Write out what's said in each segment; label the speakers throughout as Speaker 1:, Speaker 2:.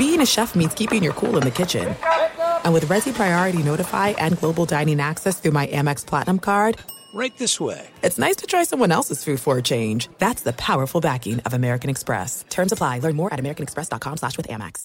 Speaker 1: being a chef means keeping your cool in the kitchen. And with Resi Priority Notify and Global Dining Access through my Amex Platinum card,
Speaker 2: Right this way.
Speaker 1: it's nice to try someone else's food for a change. That's the powerful backing of American Express. Terms apply. Learn more at americanexpress.com slash with Amex.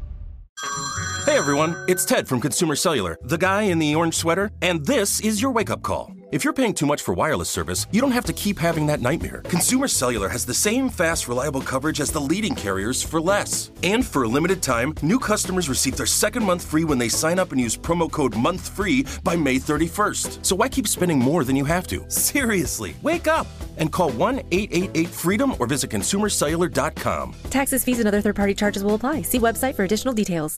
Speaker 3: Hey everyone, it's Ted from Consumer Cellular, the guy in the orange sweater, and this is your wake up call. If you're paying too much for wireless service, you don't have to keep having that nightmare. Consumer Cellular has the same fast, reliable coverage as the leading carriers for less. And for a limited time, new customers receive their second month free when they sign up and use promo code MONTHFREE by May 31st. So why keep spending more than you have to? Seriously, wake up and call 1 888 freedom or visit consumercellular.com.
Speaker 4: Taxes, fees, and other third party charges will apply. See website for additional details.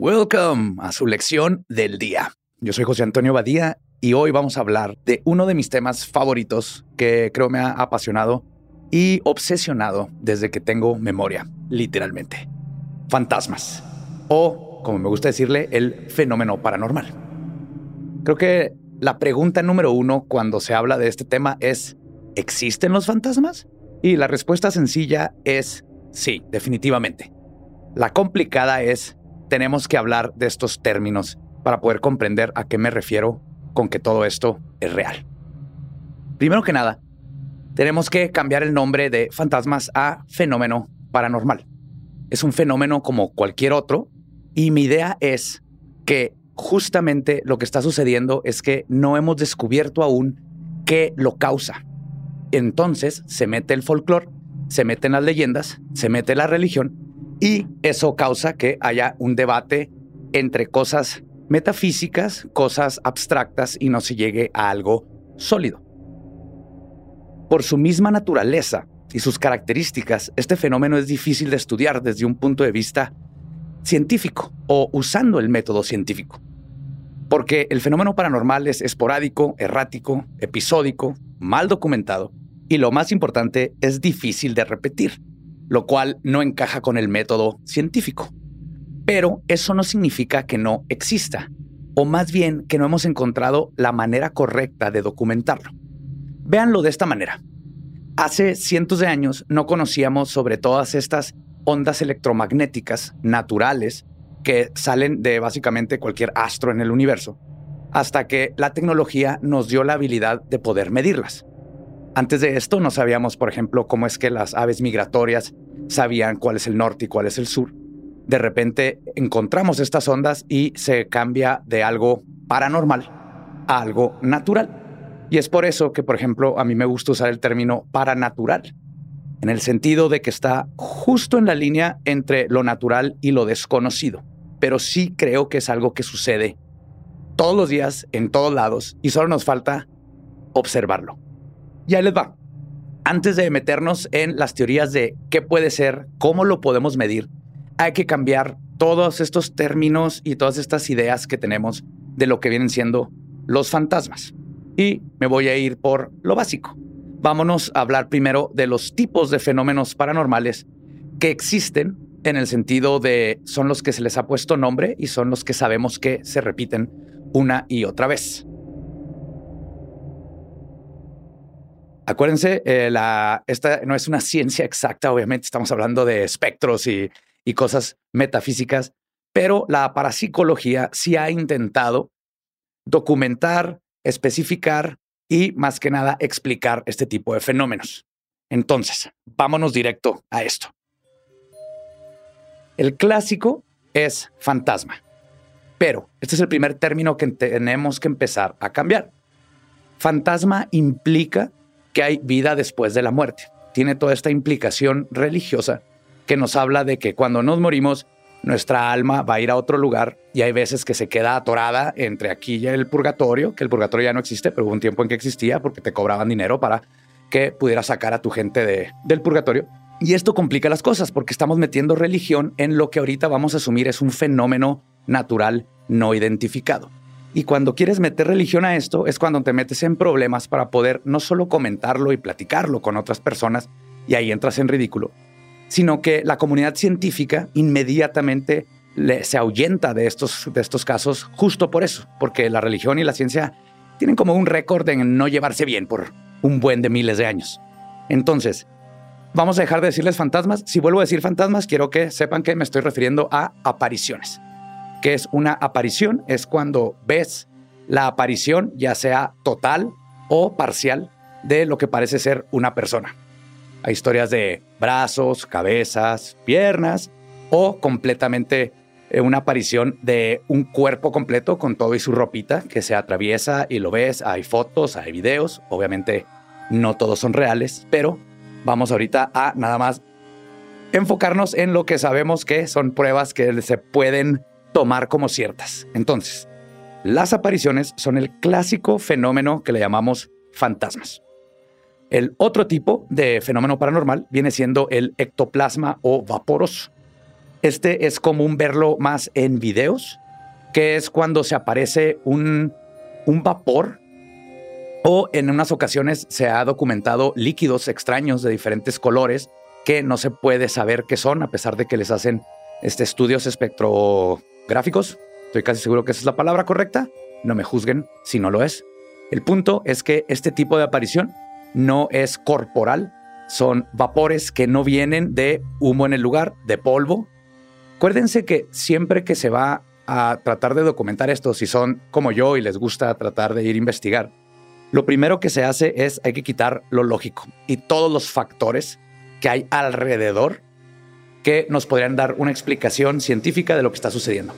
Speaker 5: Welcome a su lección del día. Yo soy José Antonio Badía y hoy vamos a hablar de uno de mis temas favoritos que creo me ha apasionado y obsesionado desde que tengo memoria, literalmente. Fantasmas. O, como me gusta decirle, el fenómeno paranormal. Creo que la pregunta número uno cuando se habla de este tema es, ¿existen los fantasmas? Y la respuesta sencilla es sí, definitivamente. La complicada es, tenemos que hablar de estos términos para poder comprender a qué me refiero con que todo esto es real. Primero que nada, tenemos que cambiar el nombre de fantasmas a fenómeno paranormal. Es un fenómeno como cualquier otro y mi idea es que justamente lo que está sucediendo es que no hemos descubierto aún qué lo causa. Entonces se mete el folclore, se meten las leyendas, se mete la religión y eso causa que haya un debate entre cosas metafísicas, cosas abstractas y no se llegue a algo sólido. Por su misma naturaleza y sus características, este fenómeno es difícil de estudiar desde un punto de vista científico o usando el método científico. Porque el fenómeno paranormal es esporádico, errático, episódico, mal documentado y lo más importante es difícil de repetir, lo cual no encaja con el método científico. Pero eso no significa que no exista, o más bien que no hemos encontrado la manera correcta de documentarlo. Véanlo de esta manera. Hace cientos de años no conocíamos sobre todas estas ondas electromagnéticas naturales que salen de básicamente cualquier astro en el universo, hasta que la tecnología nos dio la habilidad de poder medirlas. Antes de esto no sabíamos, por ejemplo, cómo es que las aves migratorias sabían cuál es el norte y cuál es el sur. De repente encontramos estas ondas y se cambia de algo paranormal a algo natural. Y es por eso que, por ejemplo, a mí me gusta usar el término paranatural, en el sentido de que está justo en la línea entre lo natural y lo desconocido. Pero sí creo que es algo que sucede todos los días, en todos lados, y solo nos falta observarlo. Y les va. Antes de meternos en las teorías de qué puede ser, cómo lo podemos medir, hay que cambiar todos estos términos y todas estas ideas que tenemos de lo que vienen siendo los fantasmas. Y me voy a ir por lo básico. Vámonos a hablar primero de los tipos de fenómenos paranormales que existen en el sentido de son los que se les ha puesto nombre y son los que sabemos que se repiten una y otra vez. Acuérdense, eh, esta no es una ciencia exacta, obviamente estamos hablando de espectros y, y cosas metafísicas, pero la parapsicología sí ha intentado documentar, especificar y más que nada explicar este tipo de fenómenos. Entonces, vámonos directo a esto. El clásico es fantasma, pero este es el primer término que tenemos que empezar a cambiar. Fantasma implica que hay vida después de la muerte. Tiene toda esta implicación religiosa que nos habla de que cuando nos morimos, nuestra alma va a ir a otro lugar y hay veces que se queda atorada entre aquí y el purgatorio, que el purgatorio ya no existe, pero hubo un tiempo en que existía porque te cobraban dinero para que pudieras sacar a tu gente de, del purgatorio. Y esto complica las cosas porque estamos metiendo religión en lo que ahorita vamos a asumir es un fenómeno natural no identificado. Y cuando quieres meter religión a esto es cuando te metes en problemas para poder no solo comentarlo y platicarlo con otras personas, y ahí entras en ridículo, sino que la comunidad científica inmediatamente se ahuyenta de estos, de estos casos justo por eso, porque la religión y la ciencia tienen como un récord en no llevarse bien por un buen de miles de años. Entonces, vamos a dejar de decirles fantasmas. Si vuelvo a decir fantasmas, quiero que sepan que me estoy refiriendo a apariciones. ¿Qué es una aparición? Es cuando ves la aparición, ya sea total o parcial, de lo que parece ser una persona. Hay historias de brazos, cabezas, piernas o completamente eh, una aparición de un cuerpo completo con todo y su ropita que se atraviesa y lo ves. Hay fotos, hay videos. Obviamente no todos son reales, pero vamos ahorita a nada más enfocarnos en lo que sabemos que son pruebas que se pueden tomar como ciertas. Entonces, las apariciones son el clásico fenómeno que le llamamos fantasmas. El otro tipo de fenómeno paranormal viene siendo el ectoplasma o vaporoso. Este es común verlo más en videos, que es cuando se aparece un, un vapor o en unas ocasiones se ha documentado líquidos extraños de diferentes colores que no se puede saber qué son a pesar de que les hacen este, estudios espectrográficos. Estoy casi seguro que esa es la palabra correcta. No me juzguen si no lo es. El punto es que este tipo de aparición no es corporal, son vapores que no vienen de humo en el lugar, de polvo. Acuérdense que siempre que se va a tratar de documentar esto, si son como yo y les gusta tratar de ir a investigar, lo primero que se hace es hay que quitar lo lógico y todos los factores que hay alrededor que nos podrían dar una explicación científica de lo que está sucediendo.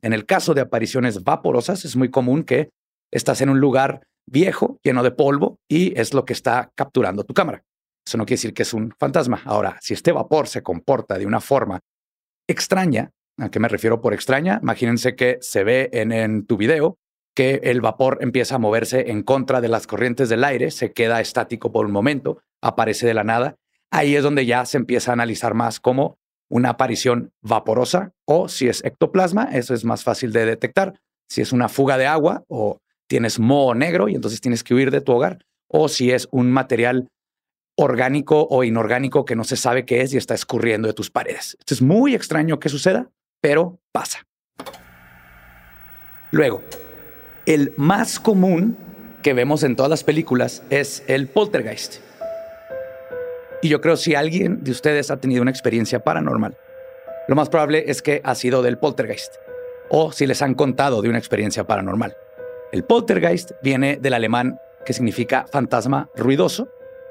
Speaker 5: En el caso de apariciones vaporosas, es muy común que estás en un lugar viejo, lleno de polvo, y es lo que está capturando tu cámara. Eso no quiere decir que es un fantasma. Ahora, si este vapor se comporta de una forma extraña, ¿a qué me refiero por extraña? Imagínense que se ve en, en tu video que el vapor empieza a moverse en contra de las corrientes del aire, se queda estático por un momento, aparece de la nada. Ahí es donde ya se empieza a analizar más como una aparición vaporosa o si es ectoplasma, eso es más fácil de detectar. Si es una fuga de agua o tienes moho negro y entonces tienes que huir de tu hogar, o si es un material orgánico o inorgánico que no se sabe qué es y está escurriendo de tus paredes. Esto es muy extraño que suceda, pero pasa. Luego, el más común que vemos en todas las películas es el poltergeist. Y yo creo si alguien de ustedes ha tenido una experiencia paranormal, lo más probable es que ha sido del poltergeist o si les han contado de una experiencia paranormal. El poltergeist viene del alemán que significa fantasma ruidoso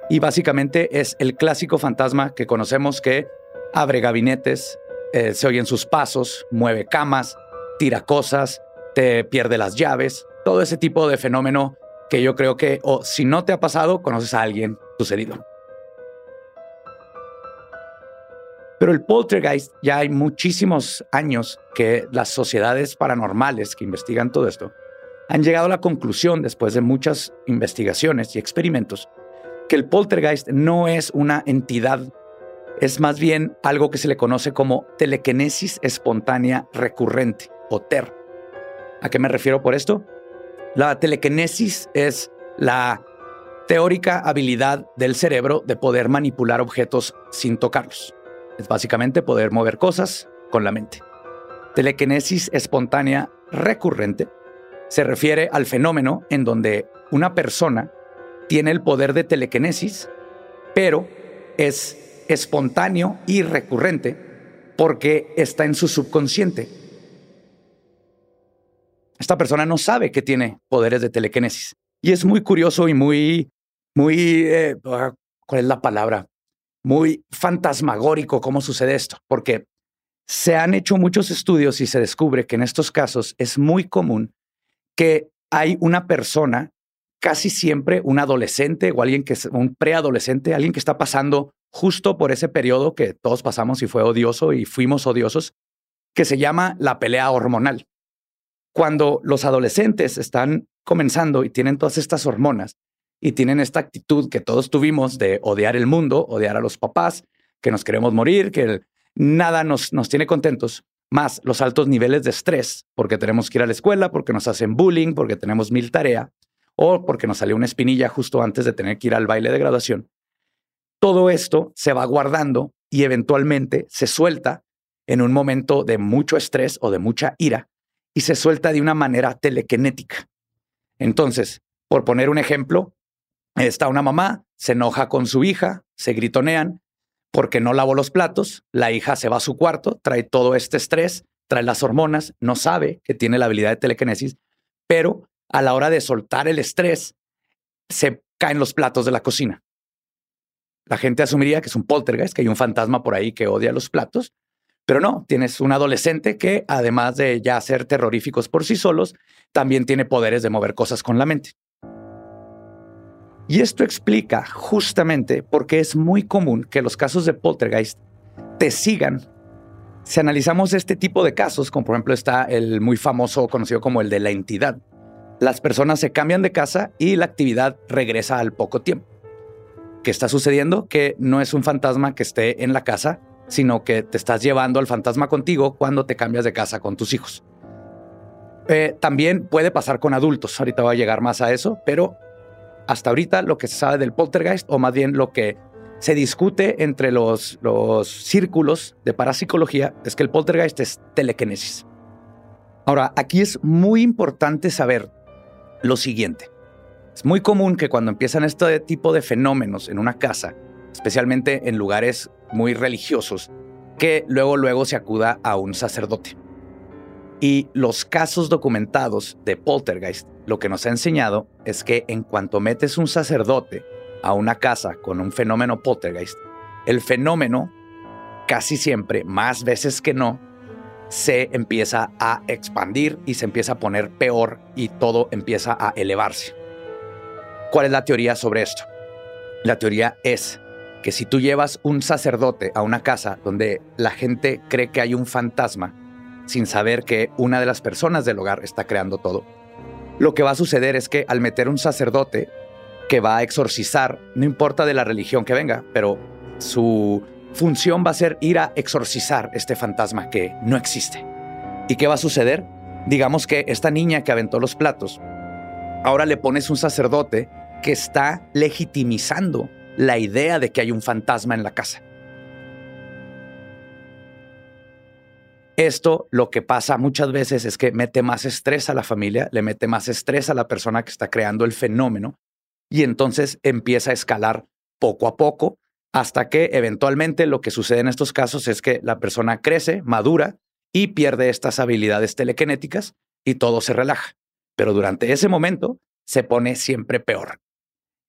Speaker 5: y básicamente es el clásico fantasma que conocemos que abre gabinetes, eh, se oyen sus pasos, mueve camas, tira cosas, te pierde las llaves, todo ese tipo de fenómeno que yo creo que, o si no te ha pasado, conoces a alguien sucedido. Pero el poltergeist ya hay muchísimos años que las sociedades paranormales que investigan todo esto han llegado a la conclusión, después de muchas investigaciones y experimentos, que el poltergeist no es una entidad, es más bien algo que se le conoce como telequinesis espontánea recurrente o TER. ¿A qué me refiero por esto? La telequinesis es la teórica habilidad del cerebro de poder manipular objetos sin tocarlos. Es básicamente poder mover cosas con la mente. Telequinesis espontánea recurrente se refiere al fenómeno en donde una persona tiene el poder de telequinesis, pero es espontáneo y recurrente porque está en su subconsciente. Esta persona no sabe que tiene poderes de telequinesis, Y es muy curioso y muy, muy, eh, ah, ¿cuál es la palabra? Muy fantasmagórico cómo sucede esto, porque se han hecho muchos estudios y se descubre que en estos casos es muy común que hay una persona, casi siempre un adolescente o alguien que es un preadolescente, alguien que está pasando justo por ese periodo que todos pasamos y fue odioso y fuimos odiosos, que se llama la pelea hormonal. Cuando los adolescentes están comenzando y tienen todas estas hormonas y tienen esta actitud que todos tuvimos de odiar el mundo, odiar a los papás, que nos queremos morir, que nada nos, nos tiene contentos, más los altos niveles de estrés, porque tenemos que ir a la escuela, porque nos hacen bullying, porque tenemos mil tarea, o porque nos salió una espinilla justo antes de tener que ir al baile de graduación. Todo esto se va guardando y eventualmente se suelta en un momento de mucho estrés o de mucha ira y se suelta de una manera telequinética. Entonces, por poner un ejemplo, está una mamá, se enoja con su hija, se gritonean porque no lavó los platos, la hija se va a su cuarto, trae todo este estrés, trae las hormonas, no sabe que tiene la habilidad de telequinesis, pero a la hora de soltar el estrés, se caen los platos de la cocina. La gente asumiría que es un poltergeist, que hay un fantasma por ahí que odia los platos, pero no, tienes un adolescente que, además de ya ser terroríficos por sí solos, también tiene poderes de mover cosas con la mente. Y esto explica justamente por qué es muy común que los casos de poltergeist te sigan. Si analizamos este tipo de casos, como por ejemplo está el muy famoso conocido como el de la entidad, las personas se cambian de casa y la actividad regresa al poco tiempo. ¿Qué está sucediendo? Que no es un fantasma que esté en la casa, sino que te estás llevando al fantasma contigo cuando te cambias de casa con tus hijos. Eh, también puede pasar con adultos, ahorita voy a llegar más a eso, pero hasta ahorita lo que se sabe del poltergeist, o más bien lo que se discute entre los, los círculos de parapsicología, es que el poltergeist es telequinesis. Ahora, aquí es muy importante saber lo siguiente. Es muy común que cuando empiezan este tipo de fenómenos en una casa, especialmente en lugares muy religiosos, que luego luego se acuda a un sacerdote. Y los casos documentados de poltergeist lo que nos ha enseñado es que en cuanto metes un sacerdote a una casa con un fenómeno poltergeist, el fenómeno casi siempre, más veces que no, se empieza a expandir y se empieza a poner peor y todo empieza a elevarse. ¿Cuál es la teoría sobre esto? La teoría es que si tú llevas un sacerdote a una casa donde la gente cree que hay un fantasma, sin saber que una de las personas del hogar está creando todo, lo que va a suceder es que al meter un sacerdote que va a exorcizar, no importa de la religión que venga, pero su función va a ser ir a exorcizar este fantasma que no existe. ¿Y qué va a suceder? Digamos que esta niña que aventó los platos, ahora le pones un sacerdote que está legitimizando la idea de que hay un fantasma en la casa. Esto lo que pasa muchas veces es que mete más estrés a la familia, le mete más estrés a la persona que está creando el fenómeno y entonces empieza a escalar poco a poco hasta que eventualmente lo que sucede en estos casos es que la persona crece, madura y pierde estas habilidades telequinéticas y todo se relaja. Pero durante ese momento se pone siempre peor.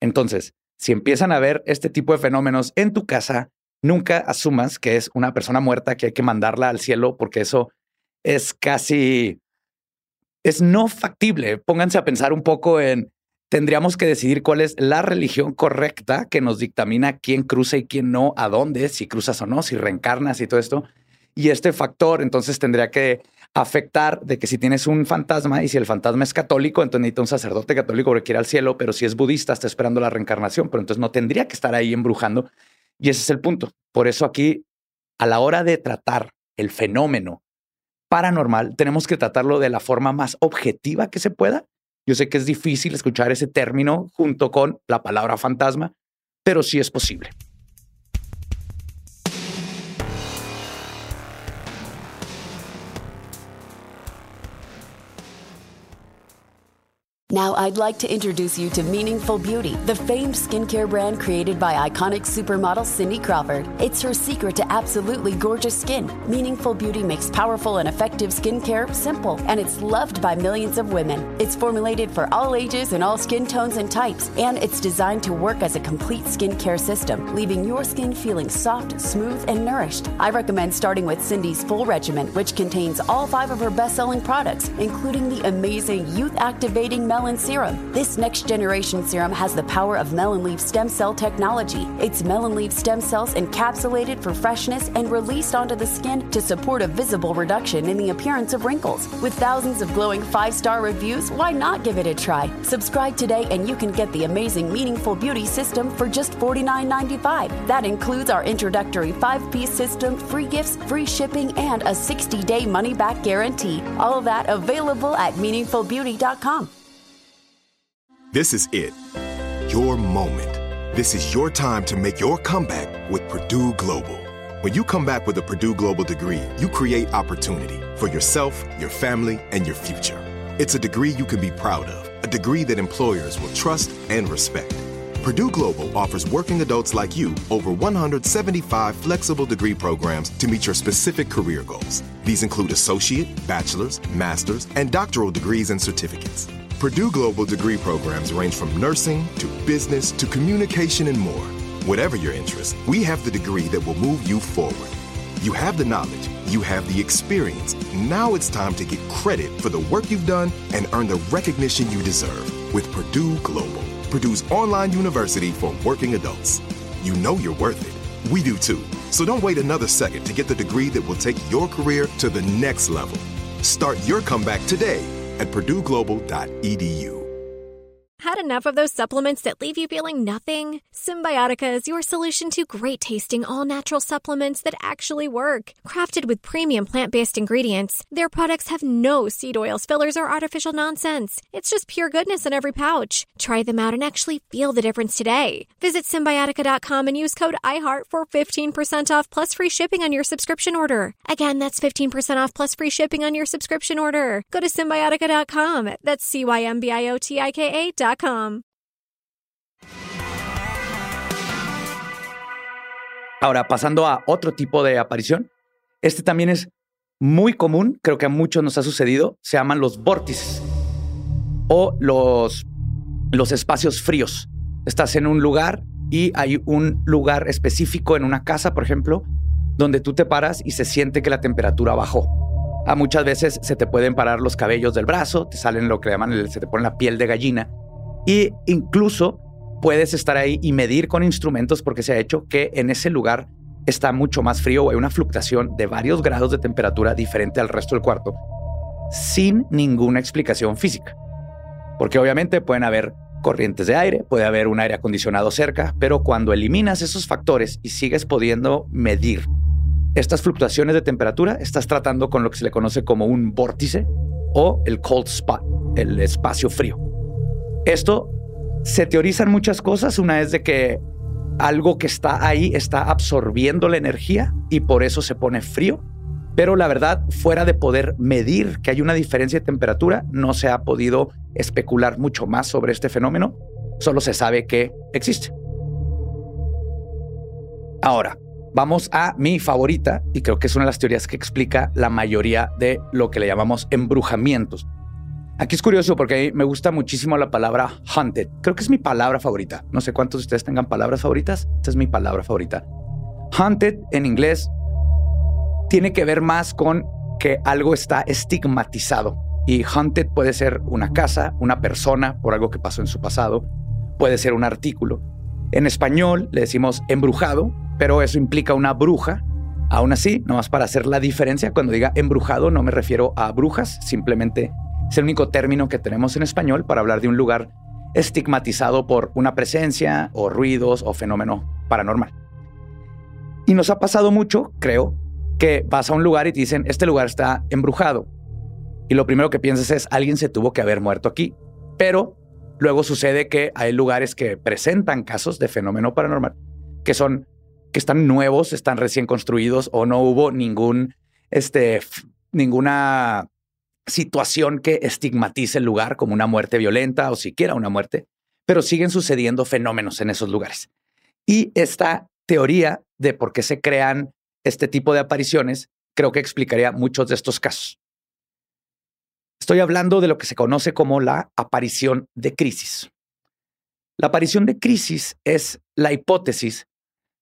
Speaker 5: Entonces, si empiezan a ver este tipo de fenómenos en tu casa, nunca asumas que es una persona muerta que hay que mandarla al cielo porque eso es casi, es no factible. Pónganse a pensar un poco en, tendríamos que decidir cuál es la religión correcta que nos dictamina quién cruza y quién no, a dónde, si cruzas o no, si reencarnas y todo esto. Y este factor entonces tendría que afectar de que si tienes un fantasma y si el fantasma es católico, entonces necesita un sacerdote católico que quiere al cielo, pero si es budista está esperando la reencarnación, pero entonces no tendría que estar ahí embrujando. Y ese es el punto. Por eso aquí, a la hora de tratar el fenómeno paranormal, tenemos que tratarlo de la forma más objetiva que se pueda. Yo sé que es difícil escuchar ese término junto con la palabra fantasma, pero sí es posible.
Speaker 2: Now, I'd like to introduce you to Meaningful Beauty, the famed skincare brand created by iconic supermodel Cindy Crawford. It's her secret to absolutely gorgeous skin. Meaningful Beauty makes powerful and effective skincare simple, and it's loved by millions of women. It's formulated for all ages and all skin tones and types, and it's designed to work as a complete skincare system, leaving your skin feeling soft, smooth, and nourished. I recommend starting with Cindy's full regimen, which contains all five of her best selling products, including the amazing youth activating melon serum. This next generation serum has the power of melon leaf stem cell technology. It's melon leaf stem cells encapsulated for freshness and released onto the skin to support a visible reduction in the appearance of wrinkles. With thousands of glowing five star reviews, why not give it a try? Subscribe today and you can get the amazing Meaningful Beauty system for just $49.95. That includes our introductory five piece system, free gifts, free shipping, and a 60 day money back guarantee. All that available at meaningfulbeauty.com.
Speaker 6: This is it. Your moment. This is your time to make your comeback with Purdue Global. When you come back with a Purdue Global degree, you create opportunity for yourself, your family, and your future. It's a degree you can be proud of, a degree that employers will trust and respect. Purdue Global offers working adults like you over 175 flexible degree programs to meet your specific career goals. These include associate, bachelor's, master's, and doctoral degrees and certificates. Purdue Global degree programs range from nursing to business to communication and more. Whatever your interest, we have the degree that will move you forward. You have the knowledge, you have the experience. Now it's time to get credit for the work you've done and earn the recognition you deserve with Purdue Global, Purdue's online university for working adults. You know you're worth it. We do too. So don't wait another second to get the degree that will take your career to the next level. Start your comeback today at purdueglobal.edu.
Speaker 7: Had enough of those supplements that leave you feeling nothing? Symbiotica is your solution to great tasting, all natural supplements that actually work. Crafted with premium plant based ingredients, their products have no seed oils, fillers, or artificial nonsense. It's just pure goodness in every pouch. Try them out and actually feel the difference today. Visit symbiotica.com and use code IHEART for 15% off plus free shipping on your subscription order. Again, that's 15% off plus free shipping on your subscription order. Go to symbiotica.com. That's C Y M B I O T I K A.com.
Speaker 5: Ahora, pasando a otro tipo de aparición, este también es muy común, creo que a muchos nos ha sucedido, se llaman los vórtices o los, los espacios fríos. Estás en un lugar y hay un lugar específico en una casa, por ejemplo, donde tú te paras y se siente que la temperatura bajó. A muchas veces se te pueden parar los cabellos del brazo, te salen lo que llaman, se te pone la piel de gallina y incluso puedes estar ahí y medir con instrumentos porque se ha hecho que en ese lugar está mucho más frío o hay una fluctuación de varios grados de temperatura diferente al resto del cuarto sin ninguna explicación física. Porque obviamente pueden haber corrientes de aire, puede haber un aire acondicionado cerca, pero cuando eliminas esos factores y sigues pudiendo medir estas fluctuaciones de temperatura, estás tratando con lo que se le conoce como un vórtice o el cold spot, el espacio frío. Esto se teorizan muchas cosas. Una es de que algo que está ahí está absorbiendo la energía y por eso se pone frío. Pero la verdad, fuera de poder medir que hay una diferencia de temperatura, no se ha podido especular mucho más sobre este fenómeno. Solo se sabe que existe. Ahora, vamos a mi favorita, y creo que es una de las teorías que explica la mayoría de lo que le llamamos embrujamientos. Aquí es curioso porque me gusta muchísimo la palabra haunted. Creo que es mi palabra favorita. No sé cuántos de ustedes tengan palabras favoritas. Esta es mi palabra favorita. Haunted en inglés tiene que ver más con que algo está estigmatizado. Y haunted puede ser una casa, una persona por algo que pasó en su pasado, puede ser un artículo. En español le decimos embrujado, pero eso implica una bruja. Aún así, nomás para hacer la diferencia, cuando diga embrujado no me refiero a brujas, simplemente es el único término que tenemos en español para hablar de un lugar estigmatizado por una presencia o ruidos o fenómeno paranormal. Y nos ha pasado mucho, creo, que vas a un lugar y te dicen, este lugar está embrujado. Y lo primero que piensas es, alguien se tuvo que haber muerto aquí. Pero luego sucede que hay lugares que presentan casos de fenómeno paranormal, que son, que están nuevos, están recién construidos o no hubo ningún, este, ninguna situación que estigmatice el lugar como una muerte violenta o siquiera una muerte, pero siguen sucediendo fenómenos en esos lugares. Y esta teoría de por qué se crean este tipo de apariciones creo que explicaría muchos de estos casos. Estoy hablando de lo que se conoce como la aparición de crisis. La aparición de crisis es la hipótesis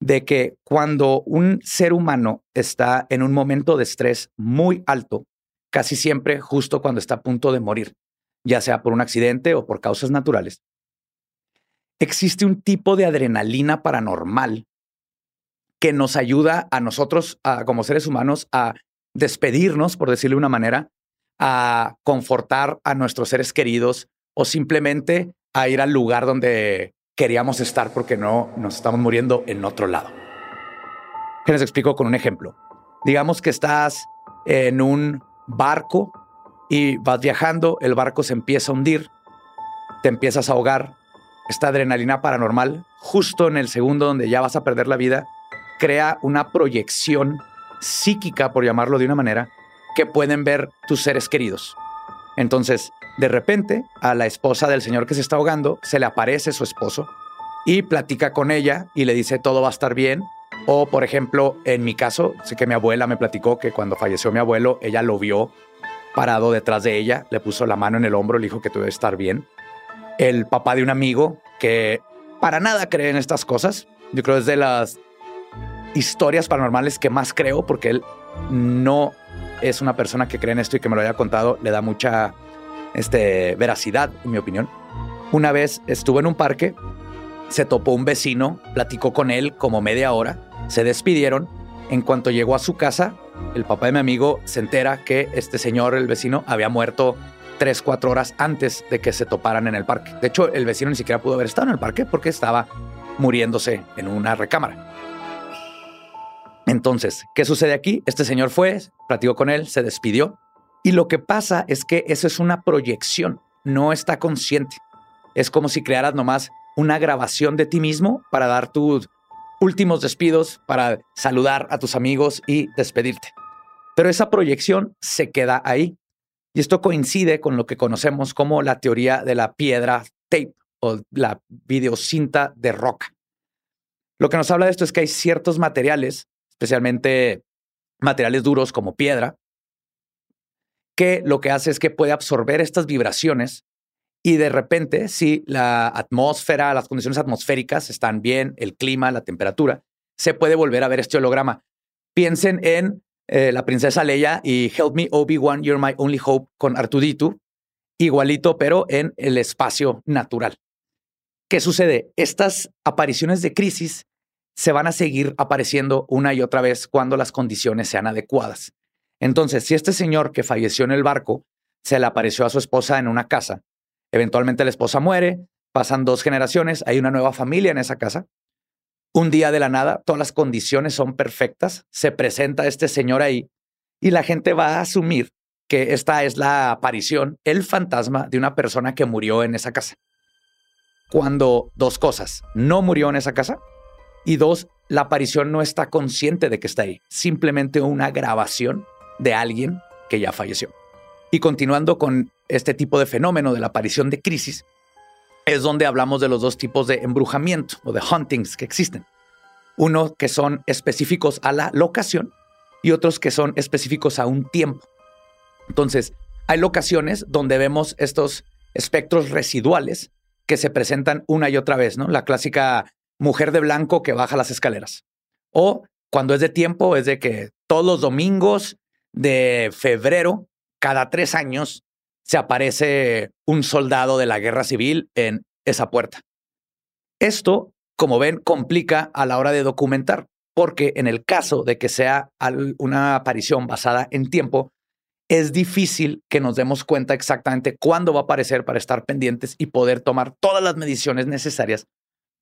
Speaker 5: de que cuando un ser humano está en un momento de estrés muy alto, casi siempre justo cuando está a punto de morir, ya sea por un accidente o por causas naturales, existe un tipo de adrenalina paranormal que nos ayuda a nosotros, como seres humanos, a despedirnos, por decirlo de una manera, a confortar a nuestros seres queridos o simplemente a ir al lugar donde queríamos estar porque no nos estamos muriendo en otro lado. Que les explico con un ejemplo. Digamos que estás en un barco y vas viajando, el barco se empieza a hundir, te empiezas a ahogar, esta adrenalina paranormal, justo en el segundo donde ya vas a perder la vida, crea una proyección psíquica, por llamarlo de una manera, que pueden ver tus seres queridos. Entonces, de repente, a la esposa del señor que se está ahogando se le aparece su esposo y platica con ella y le dice todo va a estar bien. O, por ejemplo, en mi caso, sé que mi abuela me platicó que cuando falleció mi abuelo, ella lo vio parado detrás de ella, le puso la mano en el hombro, le dijo que iba a estar bien. El papá de un amigo que para nada cree en estas cosas, yo creo que es de las historias paranormales que más creo porque él no es una persona que cree en esto y que me lo haya contado, le da mucha este, veracidad, en mi opinión. Una vez estuvo en un parque, se topó un vecino, platicó con él como media hora, se despidieron. En cuanto llegó a su casa, el papá de mi amigo se entera que este señor, el vecino, había muerto tres, cuatro horas antes de que se toparan en el parque. De hecho, el vecino ni siquiera pudo haber estado en el parque porque estaba muriéndose en una recámara. Entonces, ¿qué sucede aquí? Este señor fue, platicó con él, se despidió. Y lo que pasa es que eso es una proyección, no está consciente. Es como si crearas nomás una grabación de ti mismo para dar tus últimos despidos, para saludar a tus amigos y despedirte. Pero esa proyección se queda ahí. Y esto coincide con lo que conocemos como la teoría de la piedra tape o la videocinta de roca. Lo que nos habla de esto es que hay ciertos materiales especialmente materiales duros como piedra, que lo que hace es que puede absorber estas vibraciones y de repente, si la atmósfera, las condiciones atmosféricas están bien, el clima, la temperatura, se puede volver a ver este holograma. Piensen en eh, la princesa Leia y Help Me Obi-Wan, You're My Only Hope con Artuditu, igualito, pero en el espacio natural. ¿Qué sucede? Estas apariciones de crisis se van a seguir apareciendo una y otra vez cuando las condiciones sean adecuadas. Entonces, si este señor que falleció en el barco se le apareció a su esposa en una casa, eventualmente la esposa muere, pasan dos generaciones, hay una nueva familia en esa casa, un día de la nada, todas las condiciones son perfectas, se presenta este señor ahí y la gente va a asumir que esta es la aparición, el fantasma de una persona que murió en esa casa. Cuando dos cosas, no murió en esa casa y dos, la aparición no está consciente de que está ahí, simplemente una grabación de alguien que ya falleció. Y continuando con este tipo de fenómeno de la aparición de crisis, es donde hablamos de los dos tipos de embrujamiento o de huntings que existen. Uno que son específicos a la locación y otros que son específicos a un tiempo. Entonces, hay locaciones donde vemos estos espectros residuales que se presentan una y otra vez, ¿no? La clásica mujer de blanco que baja las escaleras. O cuando es de tiempo, es de que todos los domingos de febrero, cada tres años, se aparece un soldado de la guerra civil en esa puerta. Esto, como ven, complica a la hora de documentar, porque en el caso de que sea una aparición basada en tiempo, es difícil que nos demos cuenta exactamente cuándo va a aparecer para estar pendientes y poder tomar todas las mediciones necesarias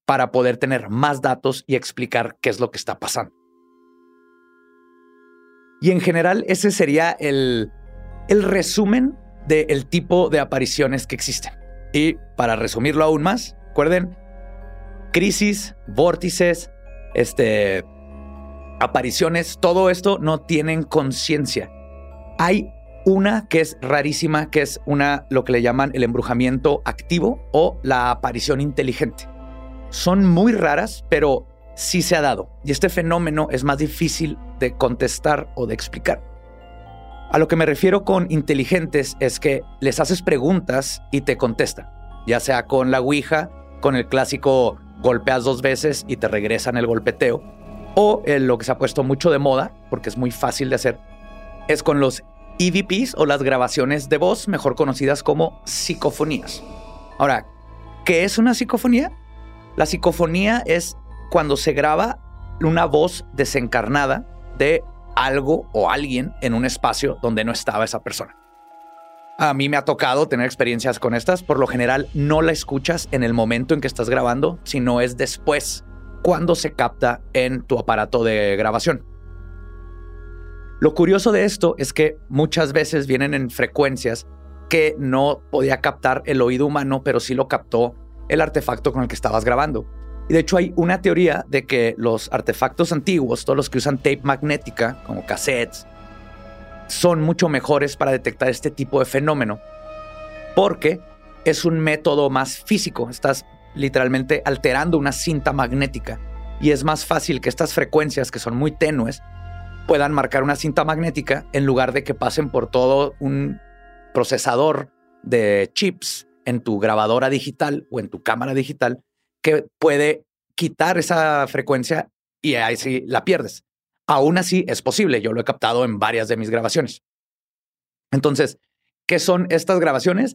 Speaker 5: para poder tener más datos y explicar qué es lo que está pasando. Y en general ese sería el, el resumen del tipo de apariciones que existen. Y para resumirlo aún más, recuerden, crisis, vórtices, este, apariciones, todo esto no tienen conciencia. Hay Una que es rarísima, que es una lo que le llaman el embrujamiento activo o la aparición inteligente. Son muy raras, pero sí se ha dado. Y este fenómeno es más difícil de contestar o de explicar. A lo que me refiero con inteligentes es que les haces preguntas y te contestan, ya sea con la Ouija, con el clásico golpeas dos veces y te regresan el golpeteo, o lo que se ha puesto mucho de moda, porque es muy fácil de hacer, es con los EVPs o las grabaciones de voz, mejor conocidas como psicofonías. Ahora, ¿qué es una psicofonía? La psicofonía es cuando se graba una voz desencarnada de algo o alguien en un espacio donde no estaba esa persona. A mí me ha tocado tener experiencias con estas. Por lo general, no la escuchas en el momento en que estás grabando, sino es después, cuando se capta en tu aparato de grabación. Lo curioso de esto es que muchas veces vienen en frecuencias que no podía captar el oído humano, pero sí lo captó el artefacto con el que estabas grabando. De hecho hay una teoría de que los artefactos antiguos, todos los que usan tape magnética, como cassettes, son mucho mejores para detectar este tipo de fenómeno, porque es un método más físico. Estás literalmente alterando una cinta magnética y es más fácil que estas frecuencias, que son muy tenues, puedan marcar una cinta magnética en lugar de que pasen por todo un procesador de chips en tu grabadora digital o en tu cámara digital que puede quitar esa frecuencia y ahí sí la pierdes. Aún así es posible, yo lo he captado en varias de mis grabaciones. Entonces, ¿qué son estas grabaciones?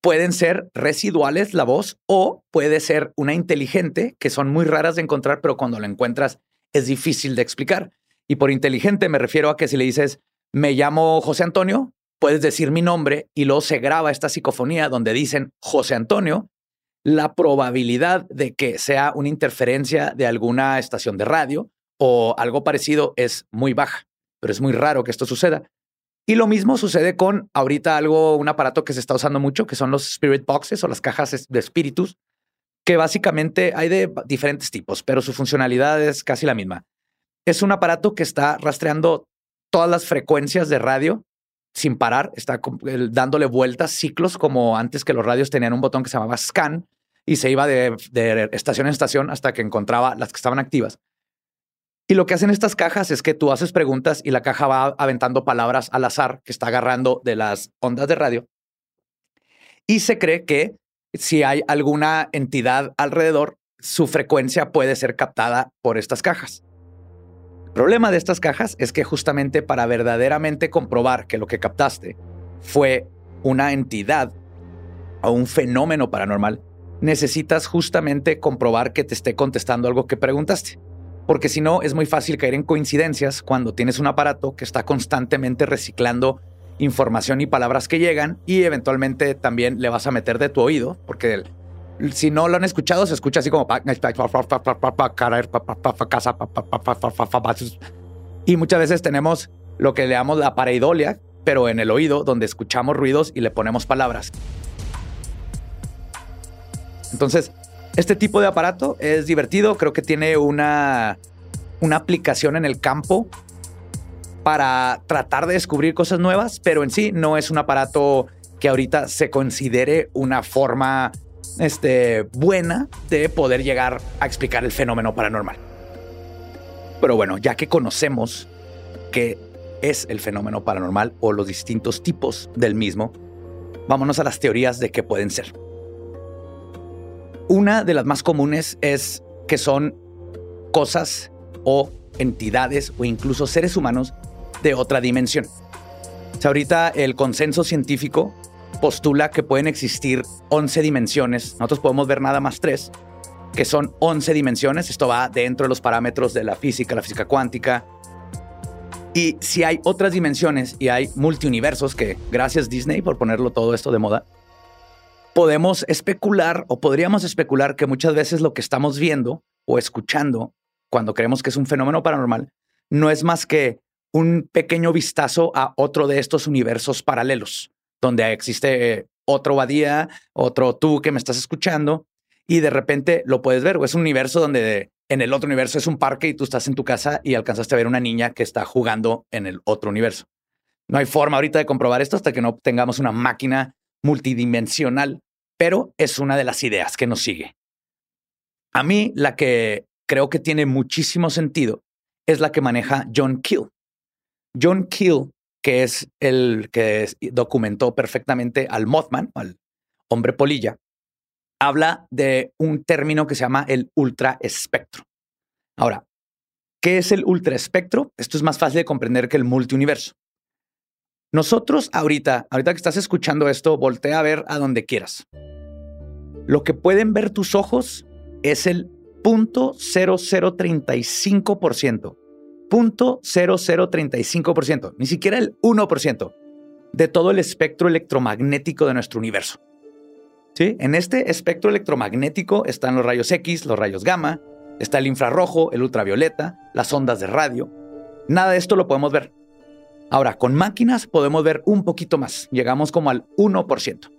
Speaker 5: Pueden ser residuales la voz o puede ser una inteligente, que son muy raras de encontrar, pero cuando la encuentras es difícil de explicar. Y por inteligente me refiero a que si le dices, me llamo José Antonio, puedes decir mi nombre y luego se graba esta psicofonía donde dicen José Antonio, la probabilidad de que sea una interferencia de alguna estación de radio o algo parecido es muy baja, pero es muy raro que esto suceda. Y lo mismo sucede con ahorita algo, un aparato que se está usando mucho, que son los spirit boxes o las cajas de espíritus, que básicamente hay de diferentes tipos, pero su funcionalidad es casi la misma. Es un aparato que está rastreando todas las frecuencias de radio sin parar, está dándole vueltas, ciclos, como antes que los radios tenían un botón que se llamaba scan y se iba de, estación en estación hasta que encontraba las que estaban activas. Y lo que hacen estas cajas es que tú haces preguntas y la caja va aventando palabras al azar que está agarrando de las ondas de radio. Y se cree que si hay alguna entidad alrededor, su frecuencia puede ser captada por estas cajas. Problema de estas cajas es que justamente para verdaderamente comprobar que lo que captaste fue una entidad o un fenómeno paranormal, necesitas justamente comprobar que te esté contestando algo que preguntaste. Porque si no, es muy fácil caer en coincidencias cuando tienes un aparato que está constantemente reciclando información y palabras que llegan y eventualmente también le vas a meter de tu oído, porque si no lo han escuchado, se escucha así como... Y muchas veces tenemos lo que le llamamos la pareidolia, pero en el oído, donde escuchamos ruidos y le ponemos palabras. Entonces, este tipo de aparato es divertido, creo que tiene una, una aplicación en el campo para tratar de descubrir cosas nuevas, pero en sí no es un aparato que ahorita se considere una forma este, buena de poder llegar a explicar el fenómeno paranormal. Pero bueno, ya que conocemos qué es el fenómeno paranormal o los distintos tipos del mismo, vámonos a las teorías de qué pueden ser. Una de las más comunes es que son cosas o entidades o incluso seres humanos de otra dimensión. ahorita el consenso científico postula que pueden existir 11 dimensiones. Nosotros podemos ver nada más tres, que son 11 dimensiones. Esto va dentro de los parámetros de la física, la física cuántica. Y si hay otras dimensiones y hay multiuniversos, que gracias Disney por ponerlo todo esto de moda, podemos especular o podríamos especular que muchas veces lo que estamos viendo o escuchando cuando creemos que es un fenómeno paranormal no es más que un pequeño vistazo a otro de estos universos paralelos donde existe otro Badía, otro tú que me estás escuchando, y de repente lo puedes ver. O es un universo donde en el otro universo es un parque y tú estás en tu casa y alcanzaste a ver una niña que está jugando en el otro universo. No hay forma ahorita de comprobar esto hasta que no tengamos una máquina multidimensional, pero es una de las ideas que nos sigue. A mí la que creo que tiene muchísimo sentido es la que maneja John Keel. John Keel, que es el que documentó perfectamente al Mothman, al hombre polilla, habla de un término que se llama el ultraespectro. Ahora, ¿qué es el ultraespectro? Esto es más fácil de comprender que el multiuniverso. Nosotros ahorita, ahorita que estás escuchando esto, voltea a ver a donde quieras. Lo que pueden ver tus ojos es el 0.0035%. 0.0035%, ni siquiera el 1% de todo el espectro electromagnético de nuestro universo. ¿Sí? En este espectro electromagnético están los rayos X, los rayos gamma, está el infrarrojo, el ultravioleta, las ondas de radio. Nada de esto lo podemos ver. Ahora, con máquinas podemos ver un poquito más, llegamos como al 1%.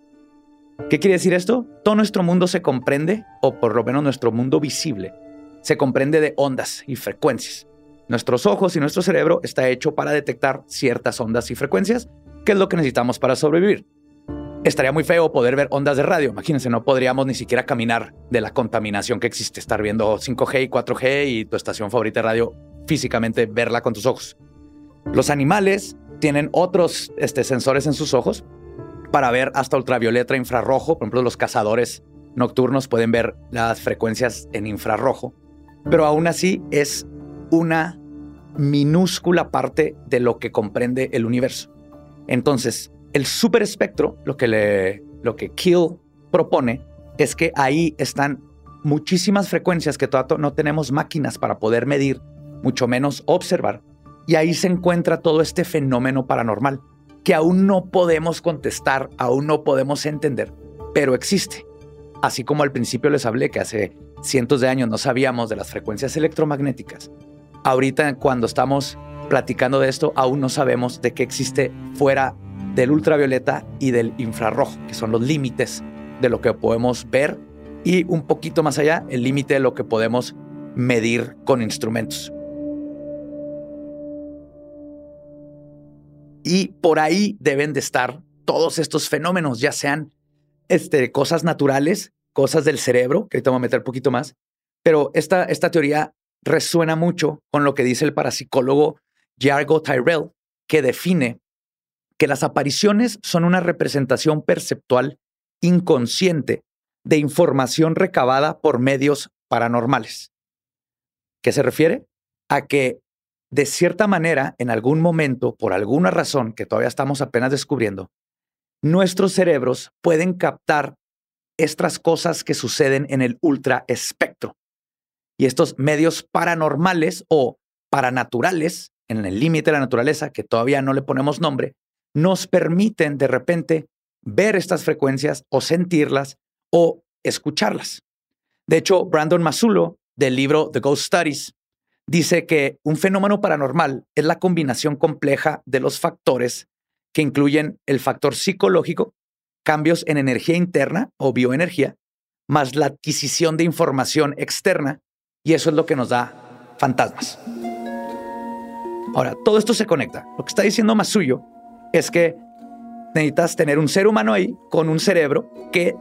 Speaker 5: ¿Qué quiere decir esto? Todo nuestro mundo se comprende, o por lo menos nuestro mundo visible, se comprende de ondas y frecuencias. Nuestros ojos y nuestro cerebro está hecho para detectar ciertas ondas y frecuencias, que es lo que necesitamos para sobrevivir. Estaría muy feo poder ver ondas de radio. Imagínense, no podríamos ni siquiera caminar de la contaminación que existe, estar viendo 5G y 4G y tu estación favorita de radio, físicamente verla con tus ojos. Los animales tienen otros este, sensores en sus ojos para ver hasta ultravioleta infrarrojo. Por ejemplo, los cazadores nocturnos pueden ver las frecuencias en infrarrojo, pero aún así es una minúscula parte de lo que comprende el universo. Entonces, el superespectro, lo que, le, lo que Kill propone, es que ahí están muchísimas frecuencias que todavía no tenemos máquinas para poder medir, mucho menos observar. Y ahí se encuentra todo este fenómeno paranormal que aún no podemos contestar, aún no podemos entender, pero existe. Así como al principio les hablé que hace cientos de años no sabíamos de las frecuencias electromagnéticas, ahorita cuando estamos platicando de esto, aún no sabemos de qué existe fuera del ultravioleta y del infrarrojo, que son los límites de lo que podemos ver y un poquito más allá, el límite de lo que podemos medir con instrumentos. Y por ahí deben de estar todos estos fenómenos, ya sean este, cosas naturales, cosas del cerebro, que ahorita voy a meter un poquito más, pero esta, esta teoría resuena mucho con lo que dice el parapsicólogo Jargo Tyrell, que define que las apariciones son una representación perceptual inconsciente de información recabada por medios paranormales. ¿Qué se refiere? A que, de cierta manera, en algún momento, por alguna razón que todavía estamos apenas descubriendo, nuestros cerebros pueden captar estas cosas que suceden en el ultraespectro. Y estos medios paranormales o paranaturales, en el límite de la naturaleza, que todavía no le ponemos nombre, nos permiten de repente ver estas frecuencias o sentirlas o escucharlas. De hecho, Brandon Masulo, del libro The Ghost Studies, dice que un fenómeno paranormal es la combinación compleja de los factores que incluyen el factor psicológico, cambios en energía interna o bioenergía, más la adquisición de información externa, y eso es lo que nos da fantasmas. Ahora, todo esto se conecta. Lo que está diciendo Masuyo es que necesitas tener un ser humano ahí con un cerebro que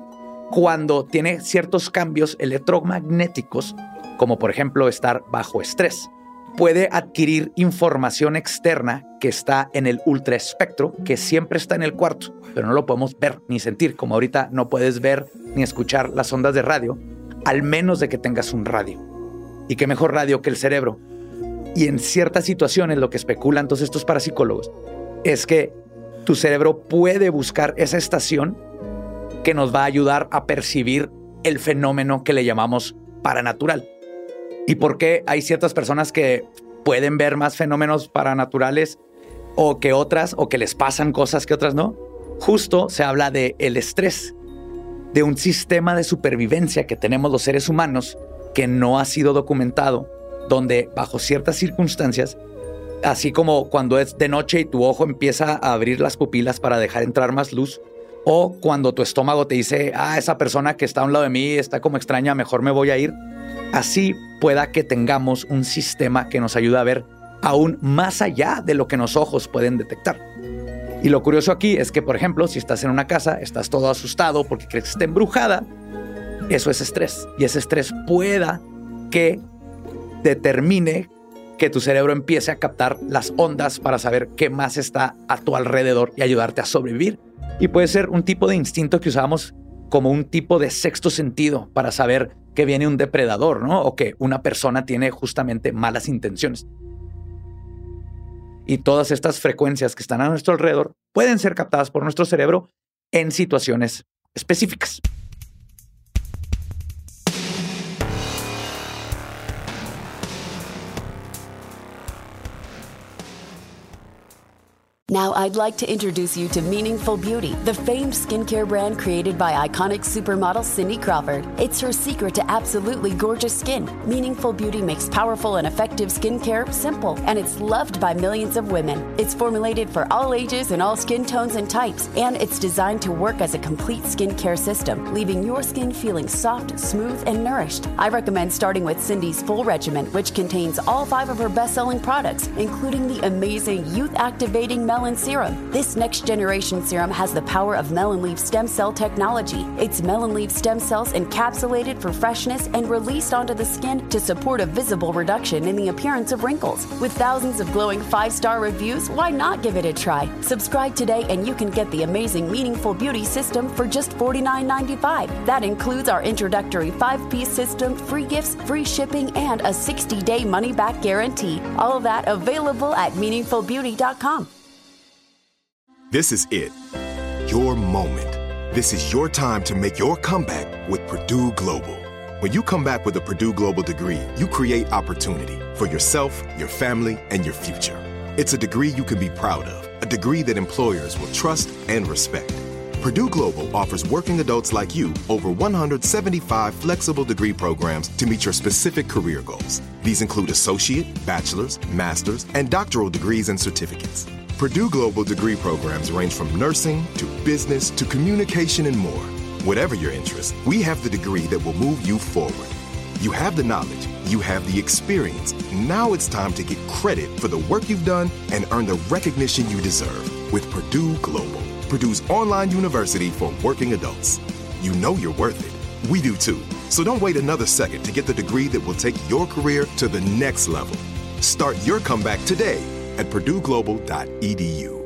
Speaker 5: cuando tiene ciertos cambios electromagnéticos, como por ejemplo estar bajo estrés, puede adquirir información externa que está en el ultraespectro, que siempre está en el cuarto, pero no lo podemos ver ni sentir, como ahorita no puedes ver ni escuchar las ondas de radio, al menos de que tengas un radio. ¿Y qué mejor radio que el cerebro? Y en ciertas situaciones lo que especulan todos estos parapsicólogos es que tu cerebro puede buscar esa estación que nos va a ayudar a percibir el fenómeno que le llamamos paranatural. ¿Y por qué hay ciertas personas que pueden ver más fenómenos paranaturales o que otras o que les pasan cosas que otras no? Justo se habla de el estrés, de un sistema de supervivencia que tenemos los seres humanos que no ha sido documentado, donde bajo ciertas circunstancias así como cuando es de noche y tu ojo empieza a abrir las pupilas para dejar entrar más luz, o cuando tu estómago te dice, ah, esa persona que está a un lado de mí está como extraña, mejor me voy a ir. Así pueda que tengamos un sistema que nos ayude a ver aún más allá de lo que los ojos pueden detectar. Y lo curioso aquí es que, por ejemplo, si estás en una casa, estás todo asustado porque crees que está embrujada, eso es estrés. Y ese estrés pueda que determine que tu cerebro empiece a captar las ondas para saber qué más está a tu alrededor y ayudarte a sobrevivir. Y puede ser un tipo de instinto que usamos como un tipo de sexto sentido para saber que viene un depredador, ¿no? O que una persona tiene justamente malas intenciones. Y todas estas frecuencias que están a nuestro alrededor pueden ser captadas por nuestro cerebro en situaciones específicas.
Speaker 2: Now, I'd like to introduce you to Meaningful Beauty, the famed skincare brand created by iconic supermodel Cindy Crawford. It's her secret to absolutely gorgeous skin. Meaningful Beauty makes powerful and effective skincare simple, and it's loved by millions of women. It's formulated for all ages and all skin tones and types, and it's designed to work as a complete skincare system, leaving your skin feeling soft, smooth, and nourished. I recommend starting with Cindy's full regimen, which contains all five of her best selling products, including the amazing youth activating melon serum. This next generation serum has the power of melon leaf stem cell technology. It's melon leaf stem cells encapsulated for freshness and released onto the skin to support a visible reduction in the appearance of wrinkles. With thousands of glowing five star reviews, why not give it a try? Subscribe today and you can get the amazing Meaningful Beauty system for just $49.95. That includes our introductory five piece system, free gifts, free shipping, and a 60 day money back guarantee. All of that available at meaningfulbeauty.com.
Speaker 6: This is it. Your moment. This is your time to make your comeback with Purdue Global. When you come back with a Purdue Global degree, you create opportunity for yourself, your family, and your future. It's a degree you can be proud of, a degree that employers will trust and respect. Purdue Global offers working adults like you over 175 flexible degree programs to meet your specific career goals. These include associate, bachelor's, master's, and doctoral degrees and certificates. Purdue Global degree programs range from nursing to business to communication and more. Whatever your interest, we have the degree that will move you forward. You have the knowledge, you have the experience. Now it's time to get credit for the work you've done and earn the recognition you deserve with Purdue Global, Purdue's online university for working adults. You know you're worth it. We do too. So don't wait another second to get the degree that will take your career to the next level. Start your comeback today at purdueglobal.edu.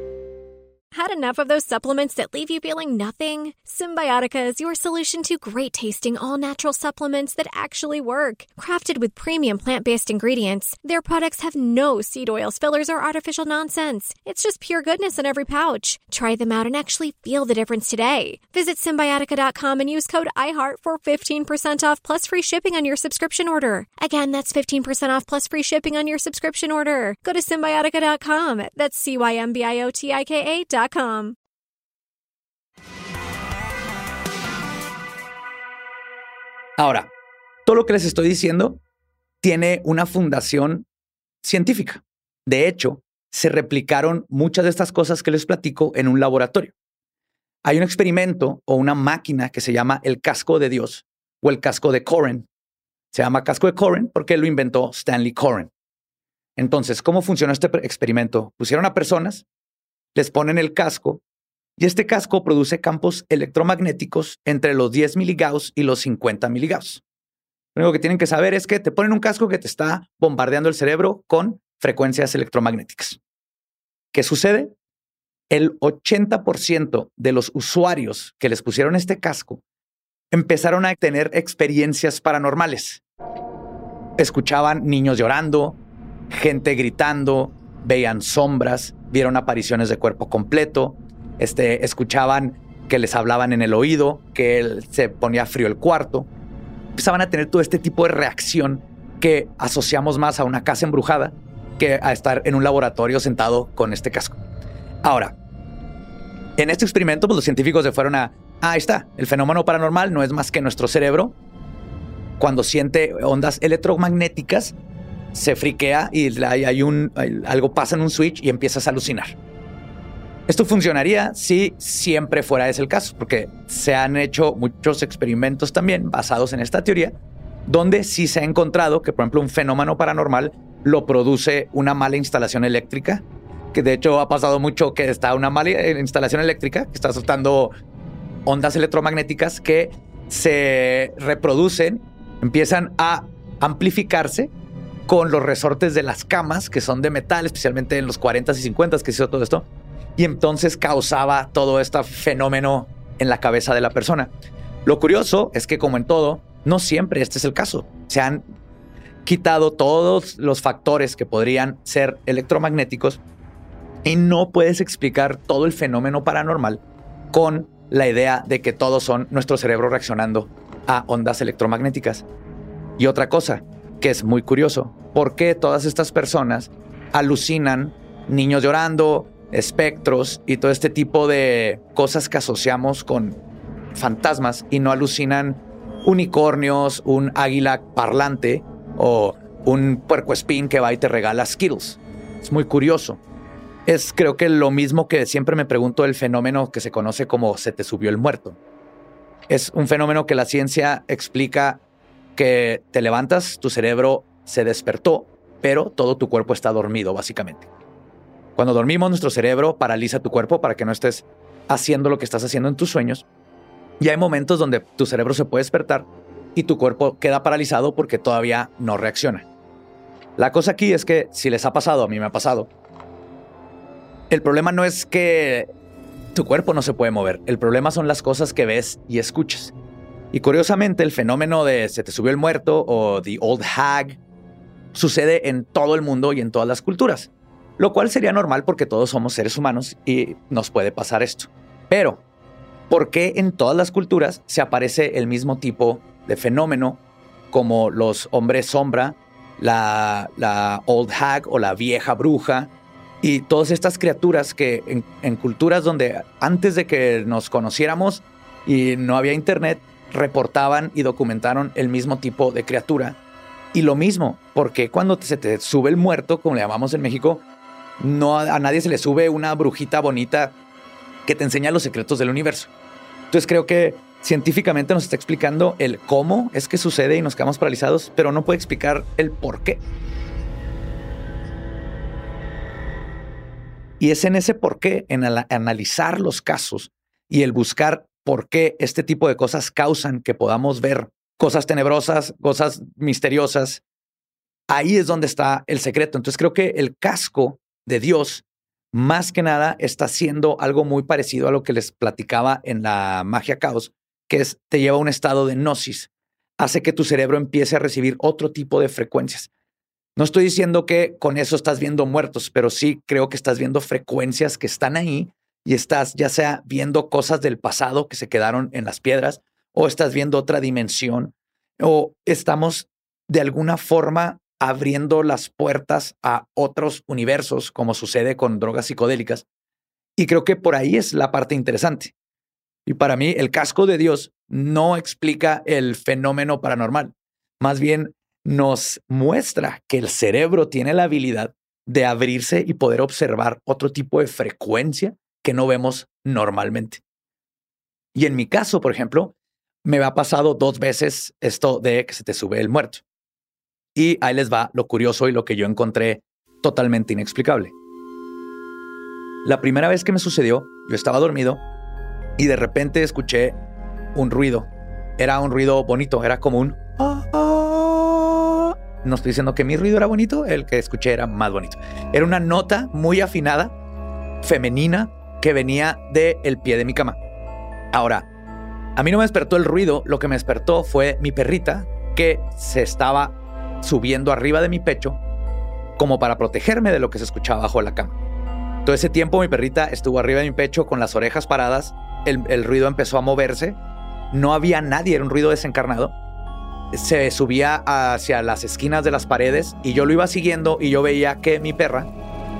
Speaker 7: Had enough of those supplements that leave you feeling nothing? Symbiotica is your solution to great tasting, all natural supplements that actually work. Crafted with premium plant based ingredients, their products have no seed oils, fillers, or artificial nonsense. It's just pure goodness in every pouch. Try them out and actually feel the difference today. Visit Symbiotica.com and use code IHEART for 15% off plus free shipping on your subscription order. Again, that's 15% off plus free shipping on your subscription order. Go to Symbiotica.com. That's C Y M B I O T I K A.com.
Speaker 5: Ahora, todo lo que les estoy diciendo tiene una fundación científica. De hecho, se replicaron muchas de estas cosas que les platico en un laboratorio. Hay un experimento o una máquina que se llama el casco de Dios o el casco de Coren. Se llama casco de Coren porque lo inventó Stanley Coren. Entonces, ¿cómo funcionó este experimento? Pusieron a personas, les ponen el casco y este casco produce campos electromagnéticos entre los 10 miligauss y los 50 miligauss. Lo único que tienen que saber es que te ponen un casco que te está bombardeando el cerebro con frecuencias electromagnéticas. ¿Qué sucede? El 80% de los usuarios que les pusieron este casco empezaron a tener experiencias paranormales. Escuchaban niños llorando, gente gritando, veían sombras, vieron apariciones de cuerpo completo, este, escuchaban que les hablaban en el oído, que se ponía frío el cuarto. Empezaban a tener todo este tipo de reacción que asociamos más a una casa embrujada que a estar en un laboratorio sentado con este casco. Ahora, en este experimento, pues los científicos se fueron a, ah, ahí está, el fenómeno paranormal no es más que nuestro cerebro, cuando siente ondas electromagnéticas, se friquea y hay un, algo pasa en un switch y empiezas a alucinar. Esto funcionaría si siempre fuera ese el caso, porque se han hecho muchos experimentos también basados en esta teoría, donde sí se ha encontrado que, por ejemplo, un fenómeno paranormal lo produce una mala instalación eléctrica que de hecho ha pasado mucho que está una mala instalación eléctrica que está soltando ondas electromagnéticas que se reproducen, empiezan a amplificarse con los resortes de las camas, que son de metal, especialmente en los 40s y 50s que se hizo todo esto, y entonces causaba todo este fenómeno en la cabeza de la persona. Lo curioso es que, como en todo, no siempre este es el caso. Se han quitado todos los factores que podrían ser electromagnéticos y no puedes explicar todo el fenómeno paranormal con la idea de que todos son nuestro cerebro reaccionando a ondas electromagnéticas. Y otra cosa, que es muy curioso. ¿Por qué todas estas personas alucinan niños llorando, espectros y todo este tipo de cosas que asociamos con fantasmas y no alucinan unicornios, un águila parlante o un puercoespín que va y te regala Skittles? Es muy curioso. Es creo que lo mismo que siempre me pregunto el fenómeno que se conoce como se te subió el muerto. Es un fenómeno que la ciencia explica que te levantas, tu cerebro se despertó, pero todo tu cuerpo está dormido, básicamente. Cuando dormimos, nuestro cerebro paraliza tu cuerpo para que no estés haciendo lo que estás haciendo en tus sueños. Y hay momentos donde tu cerebro se puede despertar y tu cuerpo queda paralizado porque todavía no reacciona. La cosa aquí es que si les ha pasado, a mí me ha pasado, el problema no es que tu cuerpo no se puede mover, el problema son las cosas que ves y escuchas. Y curiosamente, el fenómeno de se te subió el muerto o the old hag sucede en todo el mundo y en todas las culturas, lo cual sería normal porque todos somos seres humanos y nos puede pasar esto. Pero, ¿por qué en todas las culturas se aparece el mismo tipo de fenómeno como los hombres sombra, la, old hag o la vieja bruja y todas estas criaturas que en culturas donde antes de que nos conociéramos y no había internet, reportaban y documentaron el mismo tipo de criatura. Y lo mismo, porque cuando se te sube el muerto, como le llamamos en México, no a nadie se le sube una brujita bonita que te enseña los secretos del universo. Entonces creo que científicamente nos está explicando el cómo es que sucede y nos quedamos paralizados, pero no puede explicar el por qué. Y es en ese por qué, en analizar los casos y el buscar por qué este tipo de cosas causan que podamos ver cosas tenebrosas, cosas misteriosas. Ahí es donde está el secreto. Entonces creo que el casco de Dios, más que nada, está haciendo algo muy parecido a lo que les platicaba en la magia caos, que es te lleva a un estado de gnosis, hace que tu cerebro empiece a recibir otro tipo de frecuencias. No estoy diciendo que con eso estás viendo muertos, pero sí creo que estás viendo frecuencias que están ahí y estás ya sea viendo cosas del pasado que se quedaron en las piedras o estás viendo otra dimensión o estamos de alguna forma abriendo las puertas a otros universos como sucede con drogas psicodélicas. Y creo que por ahí es la parte interesante. Y para mí el casco de Dios no explica el fenómeno paranormal, más bien nos muestra que el cerebro tiene la habilidad de abrirse y poder observar otro tipo de frecuencia que no vemos normalmente. Y en mi caso, por ejemplo, me ha pasado dos veces esto de que se te sube el muerto. Y ahí les va lo curioso y lo que yo encontré totalmente inexplicable. La primera vez que me sucedió, yo estaba dormido y de repente escuché un ruido. Era un ruido bonito, era como un... No estoy diciendo que mi ruido era bonito, el que escuché era más bonito. Era una nota muy afinada, femenina, que venía del el pie de mi cama. Ahora, a mí no me despertó el ruido, lo que me despertó fue mi perrita que se estaba subiendo arriba de mi pecho como para protegerme de lo que se escuchaba bajo la cama. Todo ese tiempo mi perrita estuvo arriba de mi pecho con las orejas paradas, el, el ruido empezó a moverse, no había nadie, era un ruido desencarnado. Se subía hacia las esquinas de las paredes y yo lo iba siguiendo y yo veía que mi perra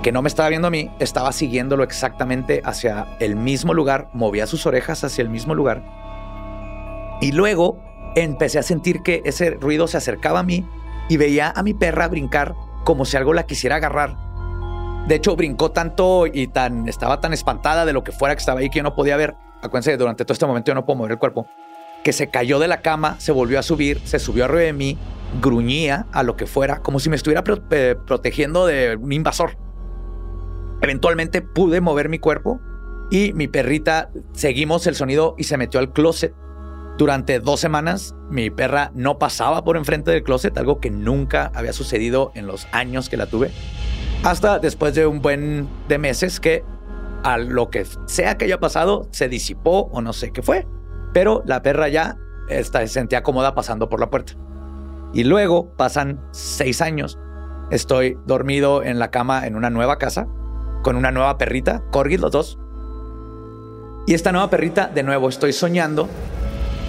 Speaker 5: que no me estaba viendo a mí, estaba siguiéndolo exactamente hacia el mismo lugar, movía sus orejas hacia el mismo lugar. Y luego empecé a sentir que ese ruido se acercaba a mí y veía a mi perra brincar como si algo la quisiera agarrar. De hecho, brincó tanto y tan estaba tan espantada de lo que fuera que estaba ahí que yo no podía ver. Acuérdense, durante todo este momento yo no puedo mover el cuerpo. Que se cayó de la cama, se volvió a subir, se subió arriba de mí, gruñía a lo que fuera, como si me estuviera protegiendo de un invasor. Eventualmente pude mover mi cuerpo y mi perrita seguimos el sonido y se metió al closet. Durante dos semanas mi perra no pasaba por enfrente del closet, algo que nunca había sucedido en los años que la tuve. Hasta después de un buen de meses que a lo que sea que haya pasado se disipó o no sé qué fue. Pero la perra ya está, se sentía cómoda pasando por la puerta. Y luego pasan seis años. Estoy dormido en la cama en una nueva casa con una nueva perrita, Corgi los dos. Y esta nueva perrita, de nuevo, estoy soñando.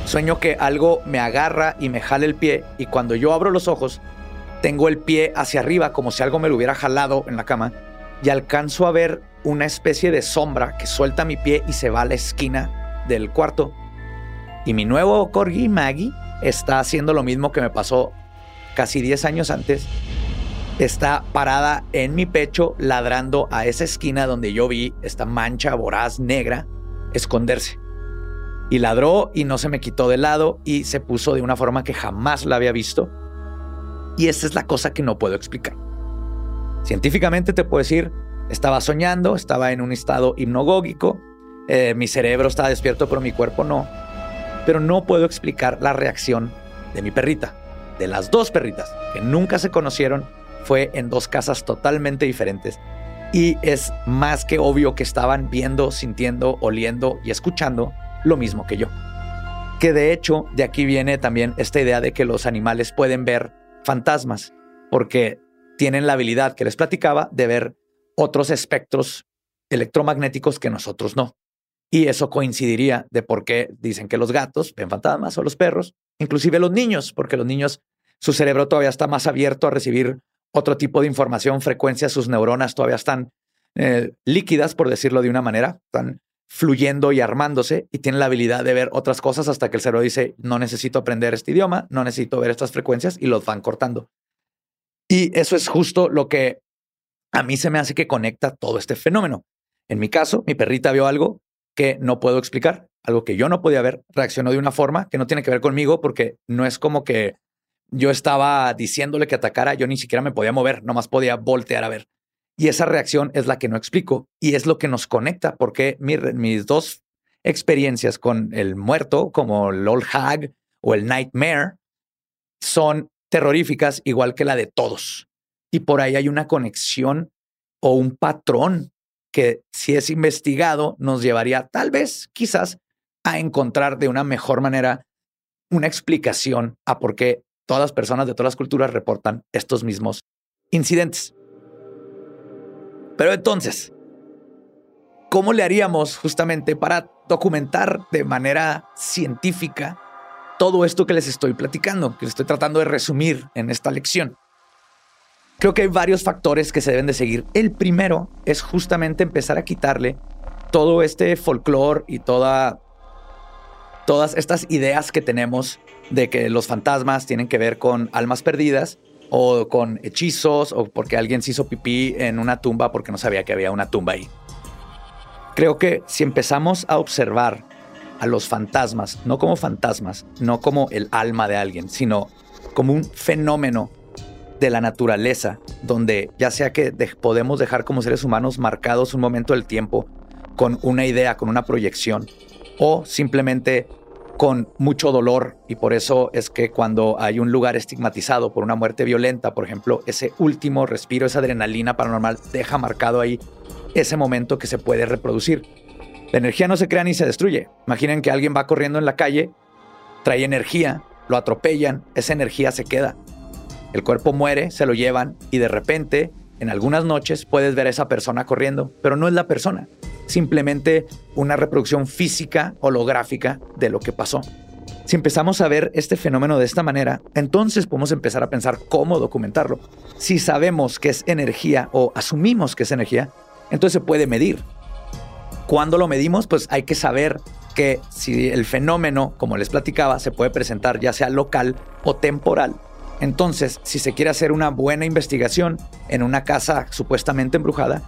Speaker 5: Sueño que algo me agarra y me jale el pie y cuando yo abro los ojos, tengo el pie hacia arriba como si algo me lo hubiera jalado en la cama y alcanzo a ver una especie de sombra que suelta mi pie y se va a la esquina del cuarto. Y mi nuevo Corgi, Maggie, está haciendo lo mismo que me pasó casi 10 años antes está parada en mi pecho ladrando a esa esquina donde yo vi esta mancha voraz negra esconderse. Y ladró y no se me quitó de lado y se puso de una forma que jamás la había visto. Y esa es la cosa que no puedo explicar. Científicamente te puedo decir, estaba soñando, estaba en un estado hipnogógico, eh, mi cerebro estaba despierto pero mi cuerpo no. Pero no puedo explicar la reacción de mi perrita, de las dos perritas, que nunca se conocieron fue en dos casas totalmente diferentes. Y es más que obvio que estaban viendo, sintiendo, oliendo y escuchando lo mismo que yo. Que de hecho de aquí viene también esta idea de que los animales pueden ver fantasmas, porque tienen la habilidad que les platicaba de ver otros espectros electromagnéticos que nosotros no. Y eso coincidiría de por qué dicen que los gatos ven fantasmas o los perros, inclusive los niños, porque los niños, su cerebro todavía está más abierto a recibir otro tipo de información, frecuencia, sus neuronas todavía están eh, líquidas, por decirlo de una manera, están fluyendo y armándose y tienen la habilidad de ver otras cosas hasta que el cerebro dice, no necesito aprender este idioma, no necesito ver estas frecuencias y los van cortando. Y eso es justo lo que a mí se me hace que conecta todo este fenómeno. En mi caso, mi perrita vio algo que no puedo explicar, algo que yo no podía ver, reaccionó de una forma que no tiene que ver conmigo porque no es como que yo estaba diciéndole que atacara, yo ni siquiera me podía mover, nomás podía voltear a ver. Y esa reacción es la que no explico y es lo que nos conecta, porque mis dos experiencias con el muerto, como el Old Hag o el Nightmare, son terroríficas igual que la de todos. Y por ahí hay una conexión o un patrón que si es investigado nos llevaría tal vez, quizás, a encontrar de una mejor manera una explicación a por qué todas las personas de todas las culturas reportan estos mismos incidentes. Pero entonces, ¿cómo le haríamos justamente para documentar de manera científica todo esto que les estoy platicando, que les estoy tratando de resumir en esta lección? Creo que hay varios factores que se deben de seguir. El primero es justamente empezar a quitarle todo este folclore y toda, todas estas ideas que tenemos de que los fantasmas tienen que ver con almas perdidas o con hechizos o porque alguien se hizo pipí en una tumba porque no sabía que había una tumba ahí. Creo que si empezamos a observar a los fantasmas, no como fantasmas, no como el alma de alguien, sino como un fenómeno de la naturaleza, donde ya sea que podemos dejar como seres humanos marcados un momento del tiempo con una idea, con una proyección, o simplemente con mucho dolor y por eso es que cuando hay un lugar estigmatizado por una muerte violenta, por ejemplo, ese último respiro, esa adrenalina paranormal deja marcado ahí ese momento que se puede reproducir. La energía no se crea ni se destruye. Imaginen que alguien va corriendo en la calle, trae energía, lo atropellan, esa energía se queda. El cuerpo muere, se lo llevan y de repente, en algunas noches, puedes ver a esa persona corriendo, pero no es la persona simplemente una reproducción física holográfica de lo que pasó. Si empezamos a ver este fenómeno de esta manera, entonces podemos empezar a pensar cómo documentarlo. Si sabemos que es energía o asumimos que es energía, entonces se puede medir. Cuando lo medimos, pues hay que saber que si el fenómeno, como les platicaba, se puede presentar ya sea local o temporal. Entonces, si se quiere hacer una buena investigación en una casa supuestamente embrujada,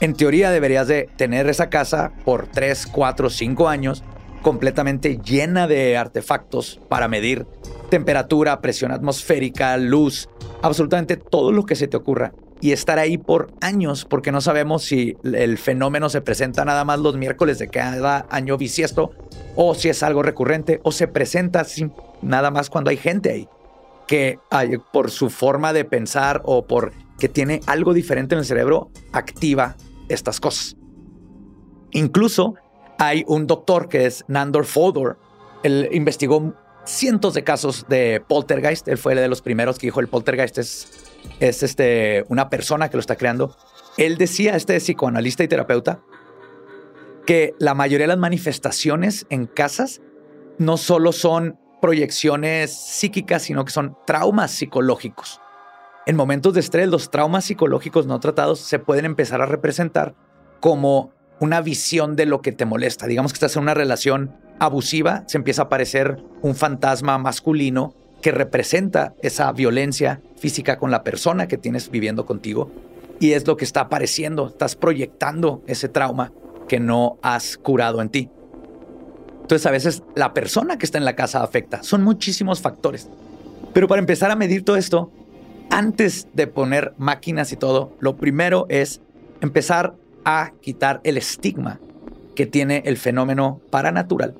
Speaker 5: en teoría deberías de tener esa casa por 3, 4, 5 años completamente llena de artefactos para medir temperatura, presión atmosférica, luz, absolutamente todo lo que se te ocurra. y estar ahí por años porque no sabemos si el fenómeno se presenta nada más los miércoles de cada año bisiesto o si es algo recurrente o se presenta sin, nada más cuando hay gente ahí que por su forma de pensar o por que tiene algo diferente en el cerebro activa estas cosas. Incluso hay un doctor que es Nandor Fodor. Él investigó cientos de casos de poltergeist. Él fue de los primeros que dijo el poltergeist es, es este, una persona que lo está creando. Él decía, este psicoanalista y terapeuta, que la mayoría de las manifestaciones en casas no solo son proyecciones psíquicas, sino que son traumas psicológicos. En momentos de estrés, los traumas psicológicos no tratados se pueden empezar a representar como una visión de lo que te molesta. Digamos que estás en una relación abusiva, se empieza a aparecer un fantasma masculino que representa esa violencia física con la persona que tienes viviendo contigo. Y es lo que está apareciendo, estás proyectando ese trauma que no has curado en ti. Entonces a veces la persona que está en la casa afecta. Son muchísimos factores. Pero para empezar a medir todo esto, antes de poner máquinas y todo, lo primero es empezar a quitar el estigma que tiene el fenómeno paranatural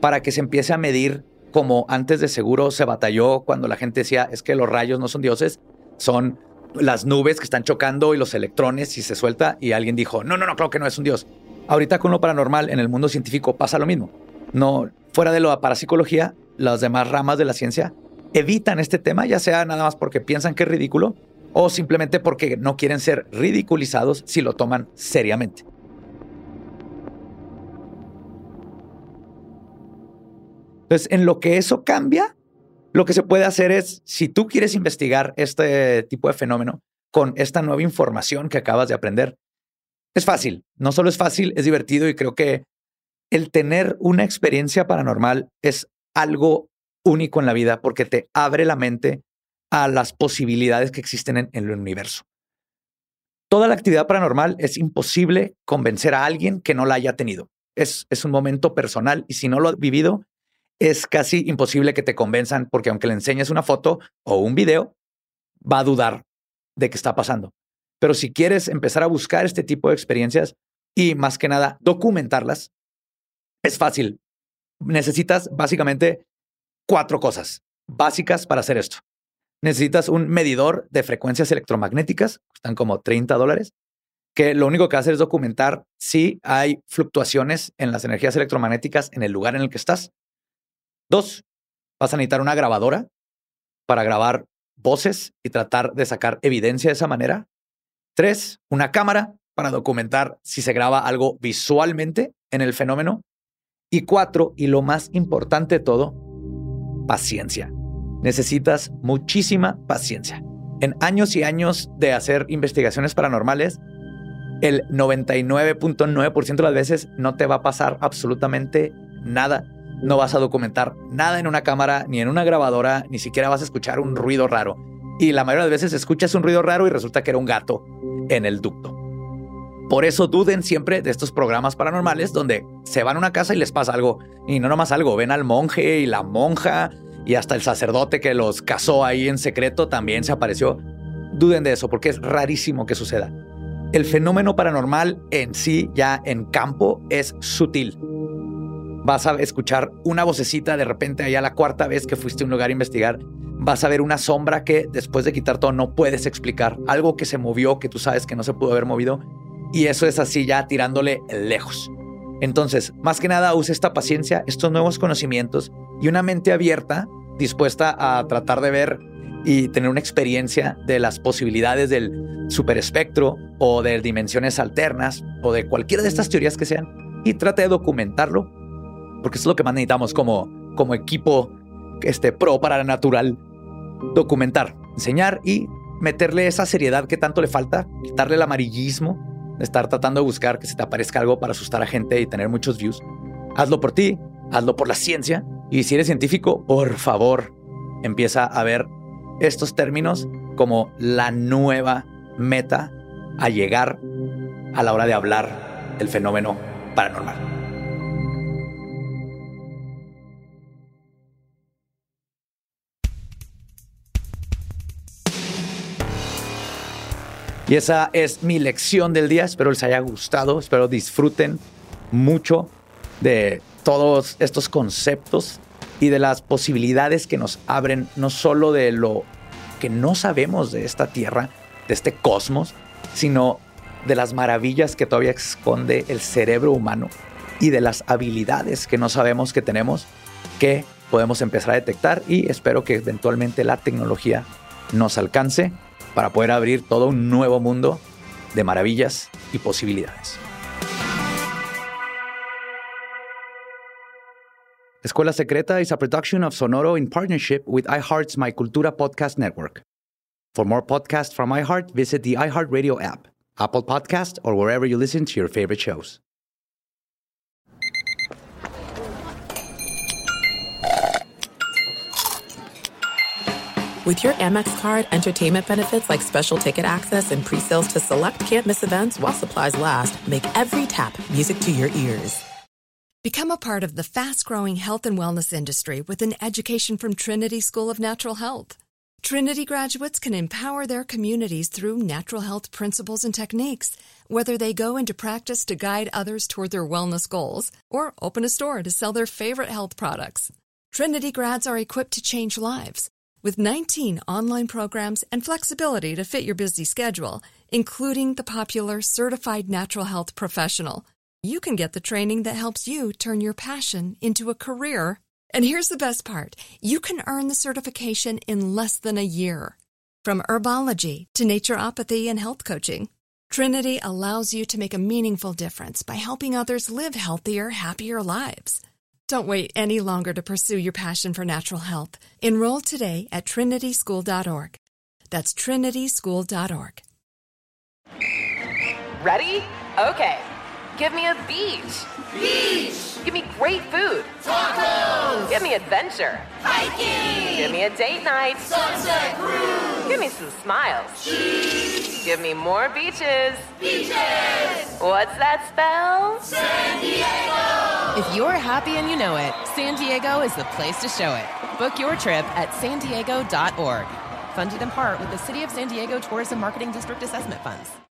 Speaker 5: para que se empiece a medir como antes de seguro se batalló cuando la gente decía es que los rayos no son dioses, son las nubes que están chocando y los electrones y se suelta y alguien dijo, no, no, no, creo que no es un dios. Ahorita con lo paranormal en el mundo científico pasa lo mismo. No, fuera de lo parapsicología, las demás ramas de la ciencia evitan este tema, ya sea nada más porque piensan que es ridículo o simplemente porque no quieren ser ridiculizados si lo toman seriamente. Entonces, en lo que eso cambia, lo que se puede hacer es, si tú quieres investigar este tipo de fenómeno con esta nueva información que acabas de aprender, es fácil. No solo es fácil, es divertido y creo que el tener una experiencia paranormal es algo único en la vida porque te abre la mente a las posibilidades que existen en, el universo. Toda la actividad paranormal es imposible convencer a alguien que no la haya tenido. Es, es un momento personal y si no lo has vivido, es casi imposible que te convenzan porque aunque le enseñes una foto o un video, va a dudar de qué está pasando. Pero si quieres empezar a buscar este tipo de experiencias y más que nada documentarlas, es fácil. Necesitas básicamente cuatro cosas básicas para hacer esto necesitas un medidor de frecuencias electromagnéticas, están como 30 dólares, que lo único que hace es documentar si hay fluctuaciones en las energías electromagnéticas en el lugar en el que estás. Dos, vas a necesitar una grabadora para grabar voces y tratar de sacar evidencia de esa manera. Tres, una cámara para documentar si se graba algo visualmente en el fenómeno. Y cuatro, y lo más importante de todo, paciencia necesitas muchísima paciencia. En años y años de hacer investigaciones paranormales, el 99.9% de las veces no te va a pasar absolutamente nada. No vas a documentar nada en una cámara, ni en una grabadora, ni siquiera vas a escuchar un ruido raro. Y la mayoría de las veces escuchas un ruido raro y resulta que era un gato en el ducto. Por eso duden siempre de estos programas paranormales donde se van a una casa y les pasa algo. Y no nomás algo, ven al monje y la monja y hasta el sacerdote que los casó ahí en secreto también se apareció. Duden de eso porque es rarísimo que suceda. El fenómeno paranormal en sí, ya en campo, es sutil. Vas a escuchar una vocecita de repente allá la cuarta vez que fuiste a un lugar a investigar. Vas a ver una sombra que después de quitar todo no puedes explicar. Algo que se movió que tú sabes que no se pudo haber movido. Y eso es así ya tirándole lejos. Entonces, más que nada, use esta paciencia, estos nuevos conocimientos y una mente abierta dispuesta a tratar de ver y tener una experiencia de las posibilidades del superespectro o de dimensiones alternas o de cualquiera de estas teorías que sean y trate de documentarlo porque es lo que más necesitamos como, como equipo este, pro para la natural documentar, enseñar y meterle esa seriedad que tanto le falta, quitarle el amarillismo, estar tratando de buscar que se te aparezca algo para asustar a gente y tener muchos views. Hazlo por ti, hazlo por la ciencia y si eres científico, por favor, empieza a ver estos términos como la nueva meta a llegar a la hora de hablar del fenómeno paranormal. Y esa es mi lección del día. Espero les haya gustado. Espero disfruten mucho de todos estos conceptos y de las posibilidades que nos abren, no solo de lo que no sabemos de esta tierra, de este cosmos, sino de las maravillas que todavía esconde el cerebro humano y de las habilidades que no sabemos que tenemos que podemos empezar a detectar y espero que eventualmente la tecnología nos alcance para poder abrir todo un nuevo mundo de maravillas y posibilidades. Escuela Secreta is a production of Sonoro in partnership with iHeart's My Cultura podcast network. For more podcasts from iHeart, visit the iHeartRadio app, Apple Podcast, or wherever you listen to your favorite shows.
Speaker 1: With your Amex card, entertainment benefits like special ticket access and pre-sales to select campus events while supplies last make every tap music to your ears.
Speaker 8: Become a part of the fast-growing health and wellness industry with an education from Trinity School of Natural Health. Trinity graduates can empower their communities through natural health principles and techniques, whether they go into practice to guide others toward their wellness goals or open a store to sell their favorite health products. Trinity grads are equipped to change lives with 19 online programs and flexibility to fit your busy schedule, including the popular Certified Natural Health Professional. You can get the training that helps you turn your passion into a career. And here's the best part you can earn the certification in less than a year. From herbology to naturopathy and health coaching, Trinity allows you to make a meaningful difference by helping others live healthier, happier lives. Don't wait any longer to pursue your passion for natural health. Enroll today at trinityschool.org. That's trinityschool.org.
Speaker 9: Ready? Okay. Give me a beach.
Speaker 10: Beach.
Speaker 9: Give me great food.
Speaker 10: Tacos.
Speaker 9: Give me adventure.
Speaker 10: Hiking.
Speaker 9: Give me a date night.
Speaker 10: Sunset cruise.
Speaker 9: Give me some smiles.
Speaker 10: Cheese.
Speaker 9: Give me more beaches.
Speaker 10: Beaches.
Speaker 9: What's that spell?
Speaker 10: San Diego.
Speaker 11: If you're happy and you know it, San Diego is the place to show it. Book your trip at san diego.org. Funded in part with the City of San Diego Tourism Marketing District Assessment Funds.